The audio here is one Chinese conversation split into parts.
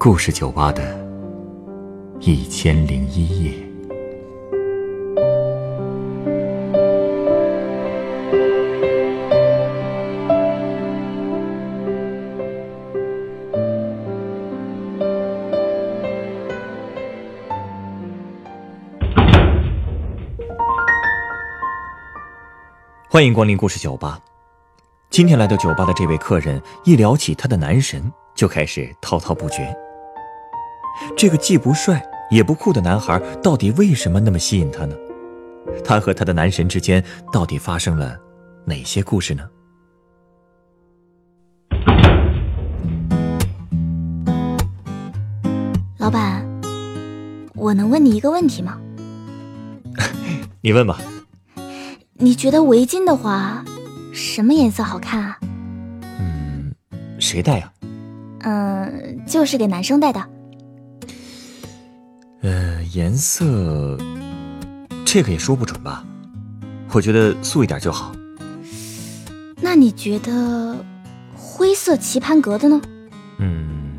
故事酒吧的一千零一夜。欢迎光临故事酒吧。今天来到酒吧的这位客人，一聊起他的男神，就开始滔滔不绝。这个既不帅也不酷的男孩，到底为什么那么吸引他呢？他和他的男神之间到底发生了哪些故事呢？老板，我能问你一个问题吗？你问吧。你觉得围巾的话，什么颜色好看啊？嗯，谁戴呀？嗯，就是给男生戴的。呃，颜色，这个也说不准吧。我觉得素一点就好。那你觉得灰色棋盘格的呢？嗯，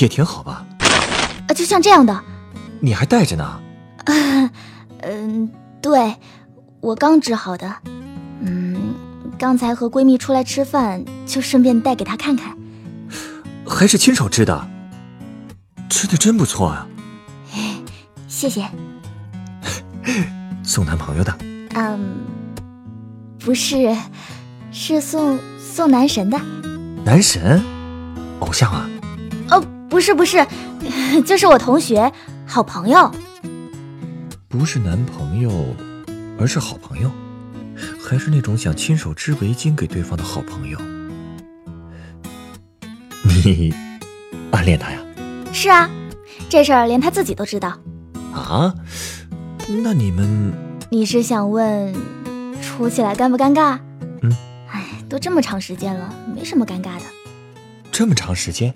也挺好吧。啊，就像这样的。你还带着呢？嗯，对。我刚织好的，嗯，刚才和闺蜜出来吃饭，就顺便带给她看看。还是亲手织的，织的真不错啊！谢谢。送男朋友的？嗯，不是，是送送男神的。男神？偶像啊？哦，不是不是，就是我同学，好朋友。不是男朋友。而是好朋友，还是那种想亲手织围巾给对方的好朋友。你 暗恋他呀？是啊，这事儿连他自己都知道。啊？那你们……你是想问处起来尴不尴尬？嗯。哎，都这么长时间了，没什么尴尬的。这么长时间？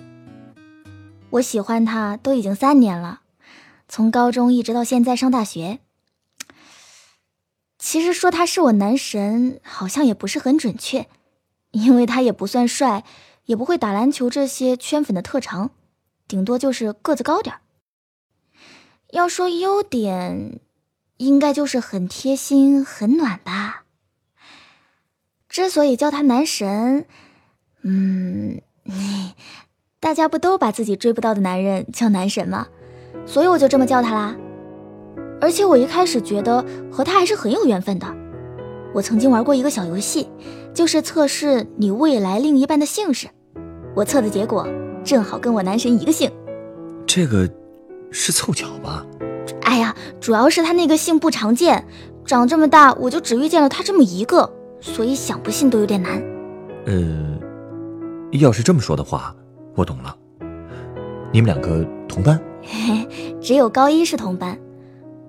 我喜欢他都已经三年了，从高中一直到现在上大学。其实说他是我男神，好像也不是很准确，因为他也不算帅，也不会打篮球这些圈粉的特长，顶多就是个子高点要说优点，应该就是很贴心、很暖吧。之所以叫他男神，嗯，大家不都把自己追不到的男人叫男神吗？所以我就这么叫他啦。而且我一开始觉得和他还是很有缘分的。我曾经玩过一个小游戏，就是测试你未来另一半的姓氏。我测的结果正好跟我男神一个姓。这个是凑巧吧？哎呀，主要是他那个姓不常见，长这么大我就只遇见了他这么一个，所以想不信都有点难。呃，要是这么说的话，我懂了。你们两个同班？只有高一是同班。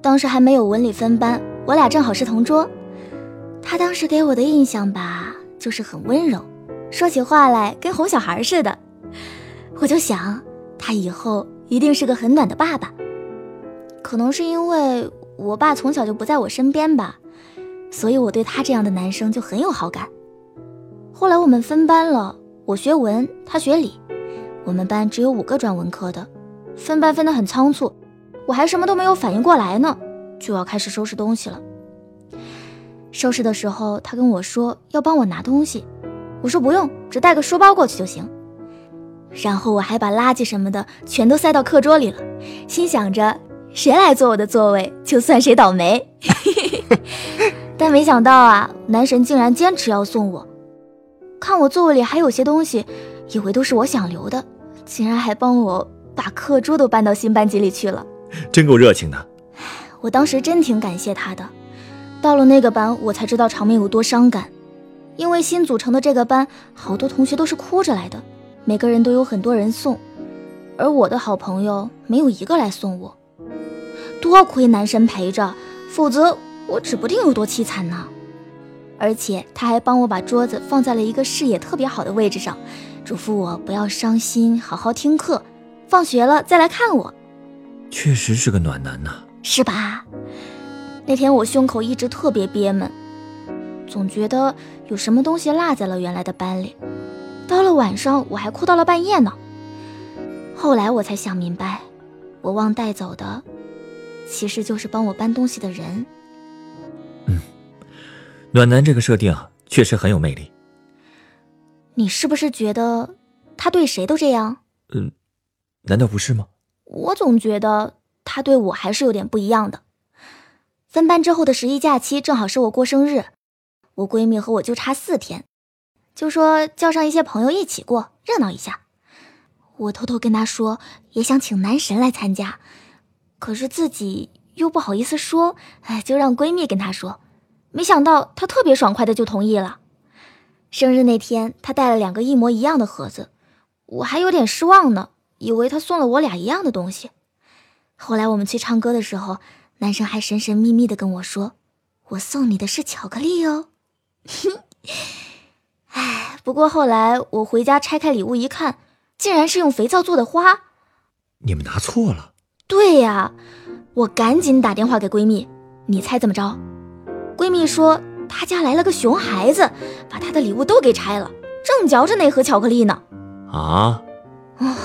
当时还没有文理分班，我俩正好是同桌。他当时给我的印象吧，就是很温柔，说起话来跟哄小孩似的。我就想，他以后一定是个很暖的爸爸。可能是因为我爸从小就不在我身边吧，所以我对他这样的男生就很有好感。后来我们分班了，我学文，他学理，我们班只有五个转文科的，分班分得很仓促。我还什么都没有反应过来呢，就要开始收拾东西了。收拾的时候，他跟我说要帮我拿东西，我说不用，只带个书包过去就行。然后我还把垃圾什么的全都塞到课桌里了，心想着谁来坐我的座位，就算谁倒霉。但没想到啊，男神竟然坚持要送我，看我座位里还有些东西，以为都是我想留的，竟然还帮我把课桌都搬到新班级里去了。真够热情的，我当时真挺感谢他的。到了那个班，我才知道场面有多伤感，因为新组成的这个班，好多同学都是哭着来的，每个人都有很多人送，而我的好朋友没有一个来送我。多亏男神陪着，否则我指不定有多凄惨呢。而且他还帮我把桌子放在了一个视野特别好的位置上，嘱咐我不要伤心，好好听课，放学了再来看我。确实是个暖男呐，是吧？那天我胸口一直特别憋闷，总觉得有什么东西落在了原来的班里。到了晚上，我还哭到了半夜呢。后来我才想明白，我忘带走的，其实就是帮我搬东西的人。嗯，暖男这个设定啊，确实很有魅力。你是不是觉得他对谁都这样？嗯，难道不是吗？我总觉得他对我还是有点不一样的。分班之后的十一假期正好是我过生日，我闺蜜和我就差四天，就说叫上一些朋友一起过，热闹一下。我偷偷跟他说也想请男神来参加，可是自己又不好意思说，哎，就让闺蜜跟他说。没想到他特别爽快的就同意了。生日那天，他带了两个一模一样的盒子，我还有点失望呢，以为他送了我俩一样的东西。后来我们去唱歌的时候，男生还神神秘秘的跟我说：“我送你的是巧克力哦。”哎，不过后来我回家拆开礼物一看，竟然是用肥皂做的花。你们拿错了？对呀，我赶紧打电话给闺蜜，你猜怎么着？闺蜜说。她家来了个熊孩子，把她的礼物都给拆了，正嚼着那盒巧克力呢。啊！啊！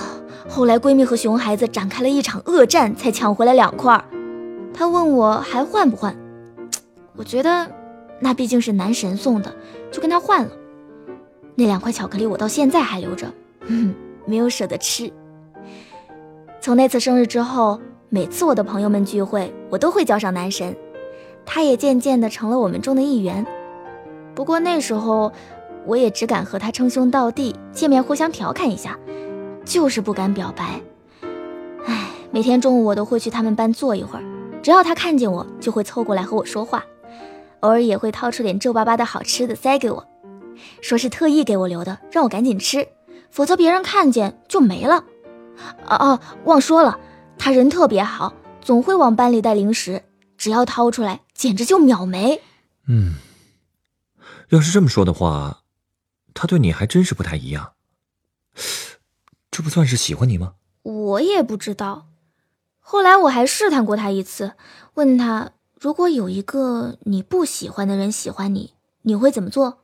后来闺蜜和熊孩子展开了一场恶战，才抢回来两块。她问我还换不换？我觉得那毕竟是男神送的，就跟他换了。那两块巧克力我到现在还留着，嗯，没有舍得吃。从那次生日之后，每次我的朋友们聚会，我都会叫上男神。他也渐渐的成了我们中的一员，不过那时候我也只敢和他称兄道弟，见面互相调侃一下，就是不敢表白。唉，每天中午我都会去他们班坐一会儿，只要他看见我，就会凑过来和我说话，偶尔也会掏出点皱巴巴的好吃的塞给我，说是特意给我留的，让我赶紧吃，否则别人看见就没了。哦哦，忘说了，他人特别好，总会往班里带零食。只要掏出来，简直就秒没。嗯，要是这么说的话，他对你还真是不太一样。这不算是喜欢你吗？我也不知道。后来我还试探过他一次，问他如果有一个你不喜欢的人喜欢你，你会怎么做？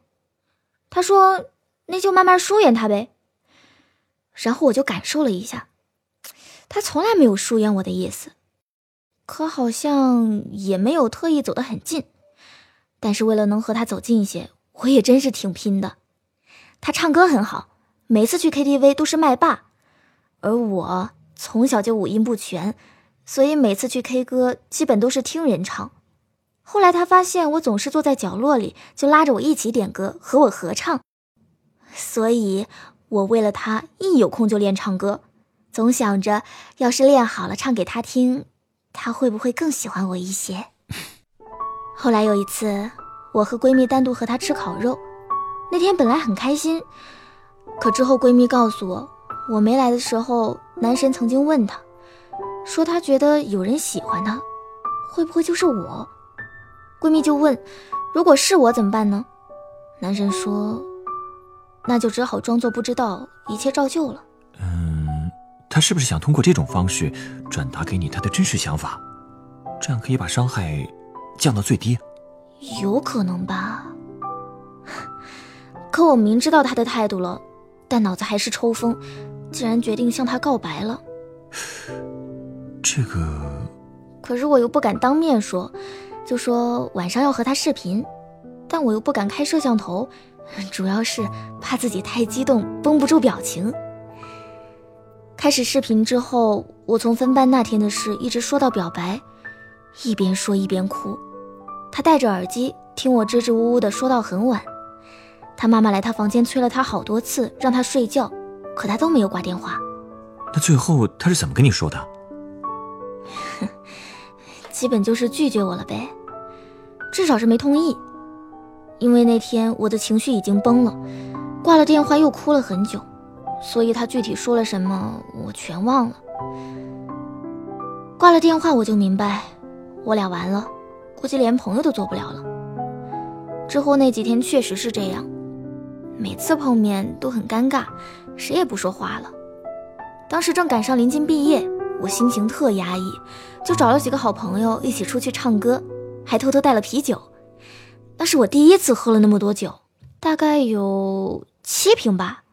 他说那就慢慢疏远他呗。然后我就感受了一下，他从来没有疏远我的意思。可好像也没有特意走得很近，但是为了能和他走近一些，我也真是挺拼的。他唱歌很好，每次去 KTV 都是麦霸，而我从小就五音不全，所以每次去 K 歌基本都是听人唱。后来他发现我总是坐在角落里，就拉着我一起点歌，和我合唱。所以，我为了他一有空就练唱歌，总想着要是练好了唱给他听。他会不会更喜欢我一些？后来有一次，我和闺蜜单独和他吃烤肉，那天本来很开心，可之后闺蜜告诉我，我没来的时候，男神曾经问他，说他觉得有人喜欢他，会不会就是我？闺蜜就问，如果是我怎么办呢？男神说，那就只好装作不知道，一切照旧了。嗯他是不是想通过这种方式转达给你他的真实想法，这样可以把伤害降到最低？有可能吧。可我明知道他的态度了，但脑子还是抽风，竟然决定向他告白了。这个……可是我又不敢当面说，就说晚上要和他视频，但我又不敢开摄像头，主要是怕自己太激动绷不住表情。开始视频之后，我从分班那天的事一直说到表白，一边说一边哭。他戴着耳机听我支支吾吾的说到很晚。他妈妈来他房间催了他好多次，让他睡觉，可他都没有挂电话。那最后他是怎么跟你说的？基本就是拒绝我了呗，至少是没同意。因为那天我的情绪已经崩了，挂了电话又哭了很久。所以他具体说了什么，我全忘了。挂了电话，我就明白，我俩完了，估计连朋友都做不了了。之后那几天确实是这样，每次碰面都很尴尬，谁也不说话了。当时正赶上临近毕业，我心情特压抑，就找了几个好朋友一起出去唱歌，还偷偷带了啤酒。那是我第一次喝了那么多酒，大概有七瓶吧。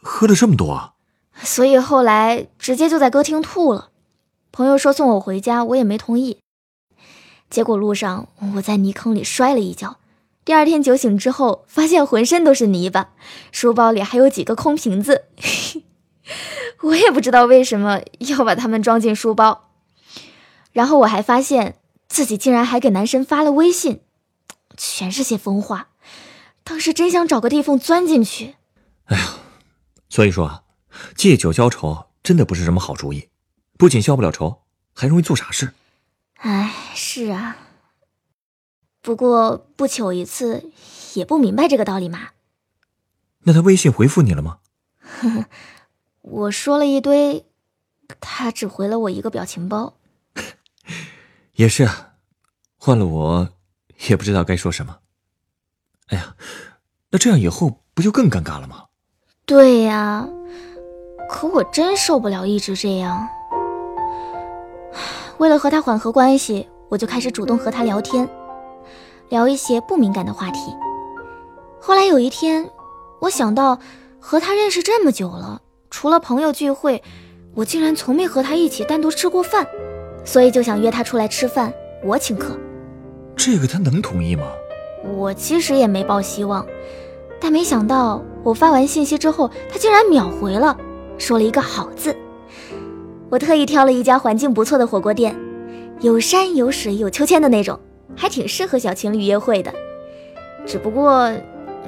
喝了这么多啊，所以后来直接就在歌厅吐了。朋友说送我回家，我也没同意。结果路上我在泥坑里摔了一跤，第二天酒醒之后，发现浑身都是泥巴，书包里还有几个空瓶子，我也不知道为什么要把它们装进书包。然后我还发现自己竟然还给男神发了微信，全是些疯话，当时真想找个地缝钻进去。哎呀，所以说啊，借酒浇愁真的不是什么好主意，不仅消不了愁，还容易做傻事。哎，是啊。不过不求一次，也不明白这个道理嘛。那他微信回复你了吗？我说了一堆，他只回了我一个表情包。也是啊，换了我，也不知道该说什么。哎呀，那这样以后不就更尴尬了吗？对呀，可我真受不了一直这样。为了和他缓和关系，我就开始主动和他聊天，聊一些不敏感的话题。后来有一天，我想到和他认识这么久了，除了朋友聚会，我竟然从没和他一起单独吃过饭，所以就想约他出来吃饭，我请客。这个他能同意吗？我其实也没抱希望，但没想到我发完信息之后，他竟然秒回了，说了一个好字。我特意挑了一家环境不错的火锅店，有山有水有秋千的那种，还挺适合小情侣约会的。只不过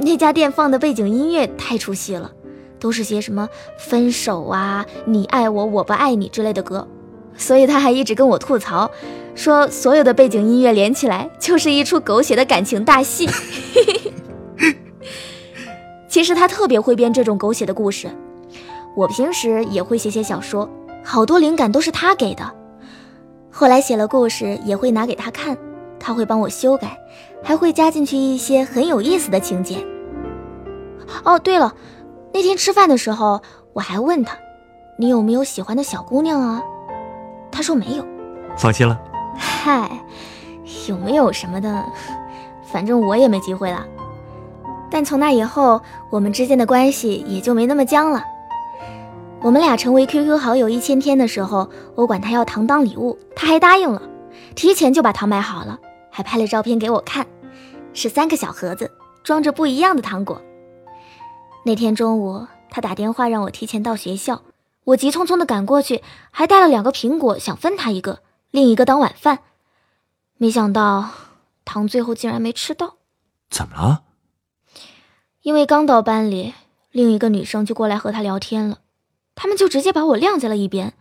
那家店放的背景音乐太出戏了，都是些什么分手啊、你爱我我不爱你之类的歌，所以他还一直跟我吐槽，说所有的背景音乐连起来就是一出狗血的感情大戏。其实他特别会编这种狗血的故事，我平时也会写写小说。好多灵感都是他给的，后来写了故事也会拿给他看，他会帮我修改，还会加进去一些很有意思的情节。哦，对了，那天吃饭的时候我还问他，你有没有喜欢的小姑娘啊？他说没有。放心了。嗨，有没有什么的，反正我也没机会了。但从那以后，我们之间的关系也就没那么僵了。我们俩成为 QQ 好友一千天的时候，我管他要糖当礼物，他还答应了，提前就把糖买好了，还拍了照片给我看，是三个小盒子，装着不一样的糖果。那天中午，他打电话让我提前到学校，我急匆匆的赶过去，还带了两个苹果，想分他一个，另一个当晚饭。没想到糖最后竟然没吃到，怎么了？因为刚到班里，另一个女生就过来和他聊天了。他们就直接把我晾在了一边，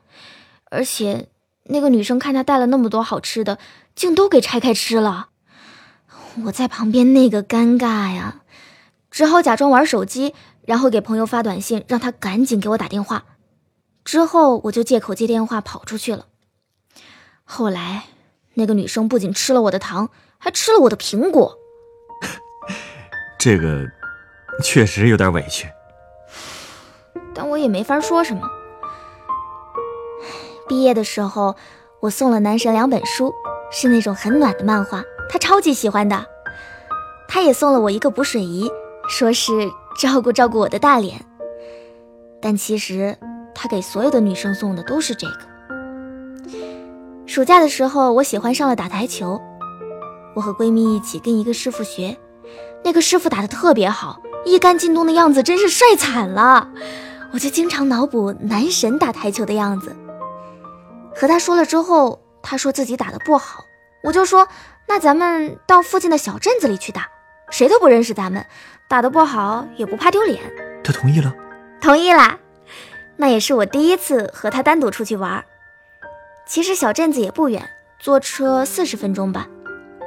而且那个女生看他带了那么多好吃的，竟都给拆开吃了。我在旁边那个尴尬呀，只好假装玩手机，然后给朋友发短信，让他赶紧给我打电话。之后我就借口接电话跑出去了。后来那个女生不仅吃了我的糖，还吃了我的苹果。这个确实有点委屈。但我也没法说什么。毕业的时候，我送了男神两本书，是那种很暖的漫画，他超级喜欢的。他也送了我一个补水仪，说是照顾照顾我的大脸。但其实他给所有的女生送的都是这个。暑假的时候，我喜欢上了打台球，我和闺蜜一起跟一个师傅学，那个师傅打的特别好，一杆进洞的样子真是帅惨了。我就经常脑补男神打台球的样子，和他说了之后，他说自己打的不好，我就说那咱们到附近的小镇子里去打，谁都不认识咱们，打的不好也不怕丢脸。他同意了，同意啦。那也是我第一次和他单独出去玩。其实小镇子也不远，坐车四十分钟吧，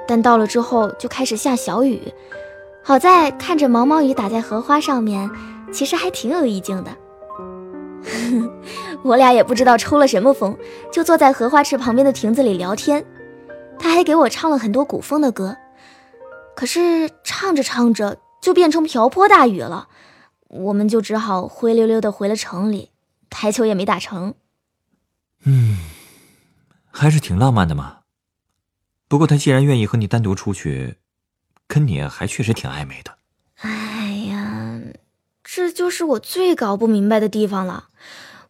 但到了之后就开始下小雨，好在看着毛毛雨打在荷花上面，其实还挺有意境的。我俩也不知道抽了什么风，就坐在荷花池旁边的亭子里聊天。他还给我唱了很多古风的歌，可是唱着唱着就变成瓢泼大雨了，我们就只好灰溜溜的回了城里，台球也没打成。嗯，还是挺浪漫的嘛。不过他既然愿意和你单独出去，跟你还确实挺暧昧的。哎呀。这就是我最搞不明白的地方了。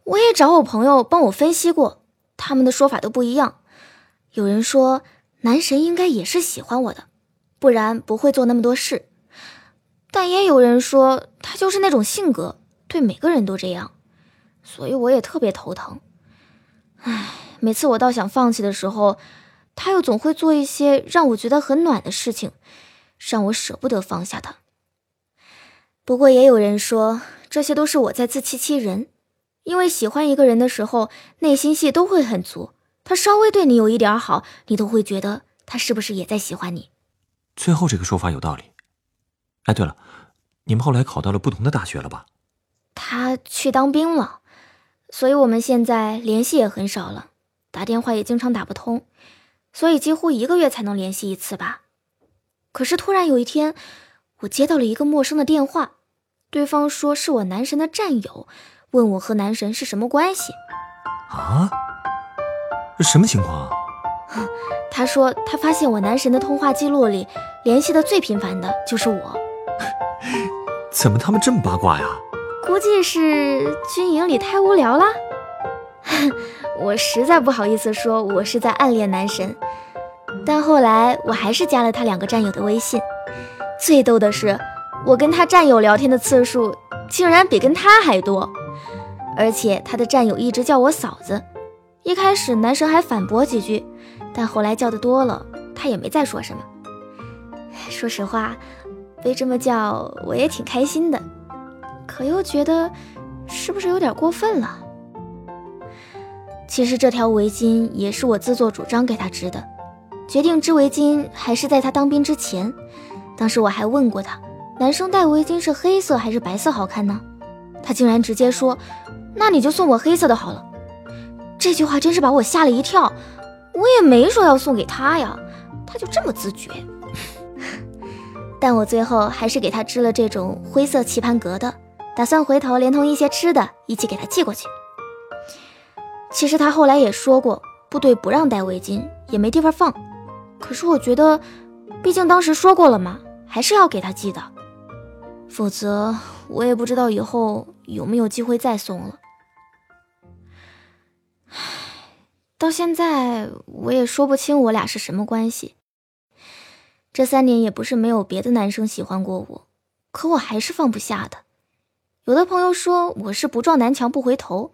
我也找我朋友帮我分析过，他们的说法都不一样。有人说男神应该也是喜欢我的，不然不会做那么多事。但也有人说他就是那种性格，对每个人都这样。所以我也特别头疼。唉，每次我倒想放弃的时候，他又总会做一些让我觉得很暖的事情，让我舍不得放下他。不过也有人说，这些都是我在自欺欺人。因为喜欢一个人的时候，内心戏都会很足。他稍微对你有一点好，你都会觉得他是不是也在喜欢你。最后这个说法有道理。哎，对了，你们后来考到了不同的大学了吧？他去当兵了，所以我们现在联系也很少了，打电话也经常打不通，所以几乎一个月才能联系一次吧。可是突然有一天，我接到了一个陌生的电话，对方说是我男神的战友。问我和男神是什么关系？啊？什么情况啊？他说他发现我男神的通话记录里联系的最频繁的就是我。怎么他们这么八卦呀？估计是军营里太无聊了。我实在不好意思说我是在暗恋男神，但后来我还是加了他两个战友的微信。最逗的是，我跟他战友聊天的次数竟然比跟他还多。而且他的战友一直叫我嫂子，一开始男神还反驳几句，但后来叫的多了，他也没再说什么。说实话，被这么叫我也挺开心的，可又觉得是不是有点过分了？其实这条围巾也是我自作主张给他织的，决定织围巾还是在他当兵之前。当时我还问过他，男生戴围巾是黑色还是白色好看呢？他竟然直接说。那你就送我黑色的好了。这句话真是把我吓了一跳，我也没说要送给他呀，他就这么自觉。但我最后还是给他织了这种灰色棋盘格的，打算回头连同一些吃的一起给他寄过去。其实他后来也说过，部队不让带围巾，也没地方放。可是我觉得，毕竟当时说过了嘛，还是要给他寄的，否则我也不知道以后有没有机会再送了。到现在我也说不清我俩是什么关系。这三年也不是没有别的男生喜欢过我，可我还是放不下的。有的朋友说我是不撞南墙不回头，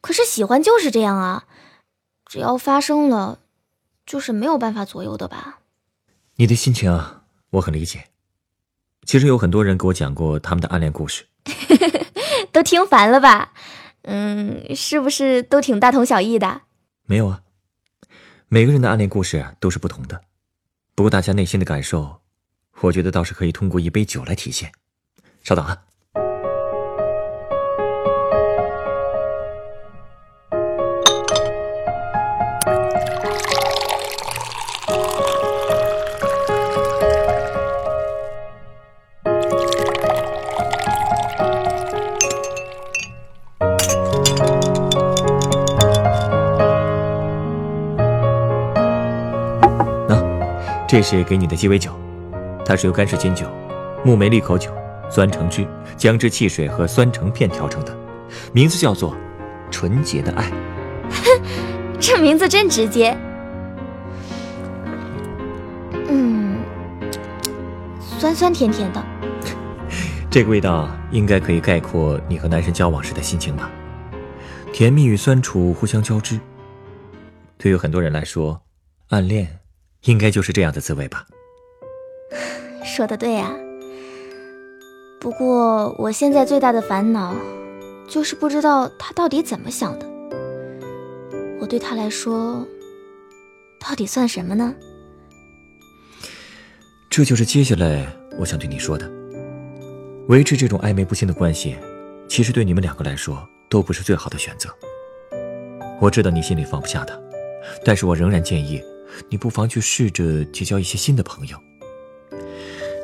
可是喜欢就是这样啊，只要发生了，就是没有办法左右的吧。你的心情啊，我很理解。其实有很多人给我讲过他们的暗恋故事，都听烦了吧？嗯，是不是都挺大同小异的？没有啊，每个人的暗恋故事都是不同的。不过大家内心的感受，我觉得倒是可以通过一杯酒来体现。稍等啊。这是给你的鸡尾酒，它是由干式金酒、木梅利口酒、酸橙汁、姜汁汽水和酸橙片调成的，名字叫做“纯洁的爱 ”。这名字真直接。嗯，酸酸甜甜的，这个味道应该可以概括你和男神交往时的心情吧？甜蜜与酸楚互相交织。对于很多人来说，暗恋。应该就是这样的滋味吧。说的对呀。不过我现在最大的烦恼，就是不知道他到底怎么想的。我对他来说，到底算什么呢？这就是接下来我想对你说的。维持这种暧昧不清的关系，其实对你们两个来说都不是最好的选择。我知道你心里放不下他，但是我仍然建议。你不妨去试着结交一些新的朋友。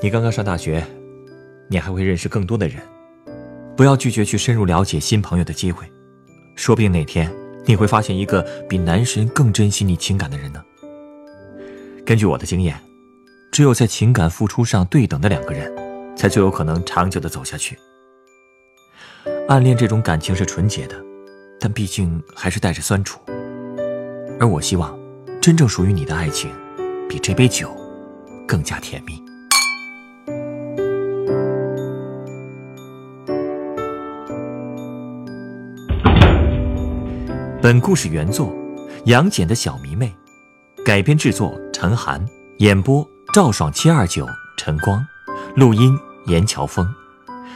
你刚刚上大学，你还会认识更多的人，不要拒绝去深入了解新朋友的机会，说不定哪天你会发现一个比男神更珍惜你情感的人呢。根据我的经验，只有在情感付出上对等的两个人，才最有可能长久的走下去。暗恋这种感情是纯洁的，但毕竟还是带着酸楚。而我希望，真正属于你的爱情，比这杯酒更加甜蜜。本故事原作《杨戬的小迷妹》，改编制作陈寒，演播赵爽七二九陈光，录音严乔峰。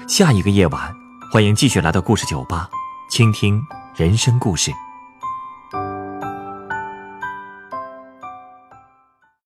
下一个夜晚，欢迎继续来到故事酒吧，倾听人生故事。